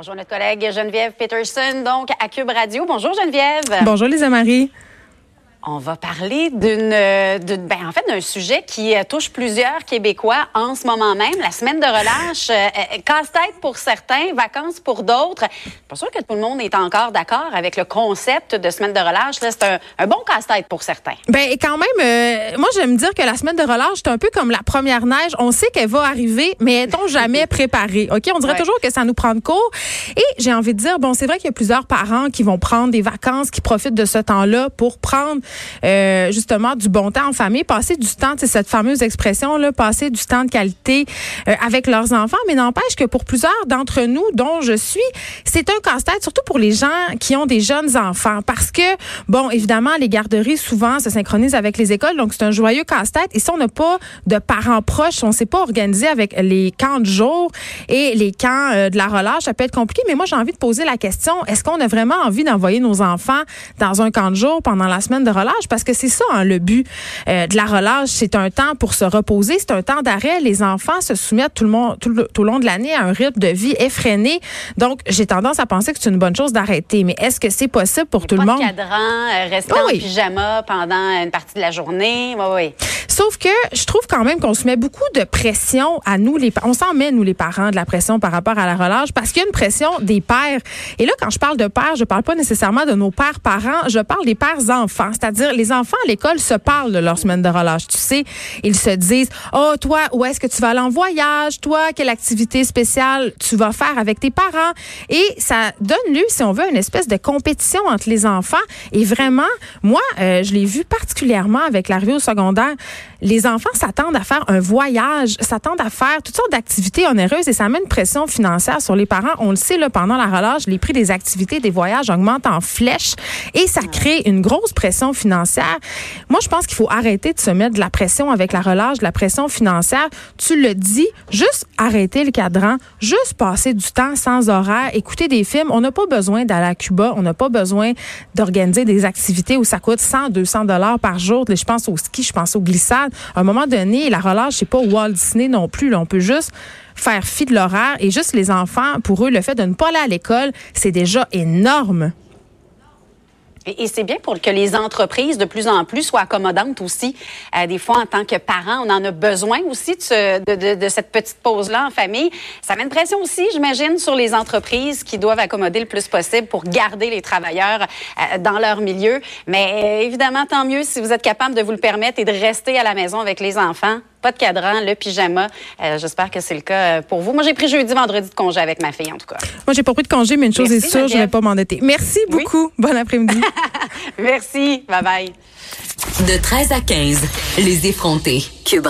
Bonjour notre collègue Geneviève Peterson, donc à Cube Radio. Bonjour Geneviève. Bonjour Lisa Marie. On va parler d'une, euh, ben, en fait, d'un sujet qui euh, touche plusieurs Québécois en ce moment même. La semaine de relâche, euh, casse-tête pour certains, vacances pour d'autres. Pas sûr que tout le monde est encore d'accord avec le concept de semaine de relâche. c'est un, bon casse-tête pour certains. Ben, quand même, moi, j'aime dire que la semaine de relâche, c'est un peu comme la première neige. On sait qu'elle va arriver, mais est-on jamais préparé? OK? On dirait toujours que ça nous prend de court. Et j'ai envie de dire, bon, c'est vrai qu'il y a plusieurs parents qui vont prendre des vacances, qui profitent de ce temps-là pour prendre euh, justement du bon temps en famille, passer du temps, c'est cette fameuse expression là, passer du temps de qualité euh, avec leurs enfants. Mais n'empêche que pour plusieurs d'entre nous, dont je suis, c'est un casse-tête, surtout pour les gens qui ont des jeunes enfants, parce que bon, évidemment, les garderies souvent se synchronisent avec les écoles, donc c'est un joyeux casse-tête. Et si on n'a pas de parents proches, on ne s'est pas organisé avec les camps de jour et les camps euh, de la relâche, ça peut être compliqué. Mais moi, j'ai envie de poser la question est-ce qu'on a vraiment envie d'envoyer nos enfants dans un camp de jour pendant la semaine de relâche? Parce que c'est ça hein, le but euh, de la relâche. C'est un temps pour se reposer, c'est un temps d'arrêt. Les enfants se soumettent tout le monde tout, le, long de l'année à un rythme de vie effréné. Donc j'ai tendance à penser que c'est une bonne chose d'arrêter. Mais est-ce que c'est possible pour tout le monde? cadran, euh, rester en pyjama pendant une partie de la journée. Oui, oui. Sauf que je trouve quand même qu'on se met beaucoup de pression à nous les on s'en met nous les parents de la pression par rapport à la relâche parce qu'il y a une pression des pères. Et là quand je parle de pères, je parle pas nécessairement de nos pères parents, je parle des pères enfants, c'est-à-dire les enfants à l'école se parlent de leur semaine de relâche. Tu sais, ils se disent "Oh, toi, où est-ce que tu vas aller en voyage? Toi, quelle activité spéciale tu vas faire avec tes parents Et ça donne lieu, si on veut, une espèce de compétition entre les enfants. Et vraiment, moi, euh, je l'ai vu particulièrement avec l'arrivée au secondaire. Les enfants s'attendent à faire un voyage, s'attendent à faire toutes sortes d'activités onéreuses et ça met une pression financière sur les parents. On le sait, là, pendant la relâche, les prix des activités, des voyages augmentent en flèche et ça crée une grosse pression financière moi, je pense qu'il faut arrêter de se mettre de la pression avec la relâche, de la pression financière. Tu le dis, juste arrêter le cadran, juste passer du temps sans horaire, écouter des films. On n'a pas besoin d'aller à Cuba, on n'a pas besoin d'organiser des activités où ça coûte 100, 200 dollars par jour. Je pense au ski, je pense aux À un moment donné, la relâche, c'est pas Walt Disney non plus. on peut juste faire fi de l'horaire et juste les enfants, pour eux, le fait de ne pas aller à l'école, c'est déjà énorme. Et, c'est bien pour que les entreprises de plus en plus soient accommodantes aussi. Euh, des fois, en tant que parents, on en a besoin aussi de, de, cette petite pause-là en famille. Ça met une pression aussi, j'imagine, sur les entreprises qui doivent accommoder le plus possible pour garder les travailleurs euh, dans leur milieu. Mais euh, évidemment, tant mieux si vous êtes capable de vous le permettre et de rester à la maison avec les enfants pas de cadran, le pyjama. Euh, j'espère que c'est le cas euh, pour vous. Moi, j'ai pris jeudi, vendredi de congé avec ma fille, en tout cas. Moi, j'ai pas pris de congé, mais une chose est sûre, je vais pas m'endetter. Merci beaucoup. Bon après-midi. Merci. Bye bye. De 13 à 15, les effrontés. Cube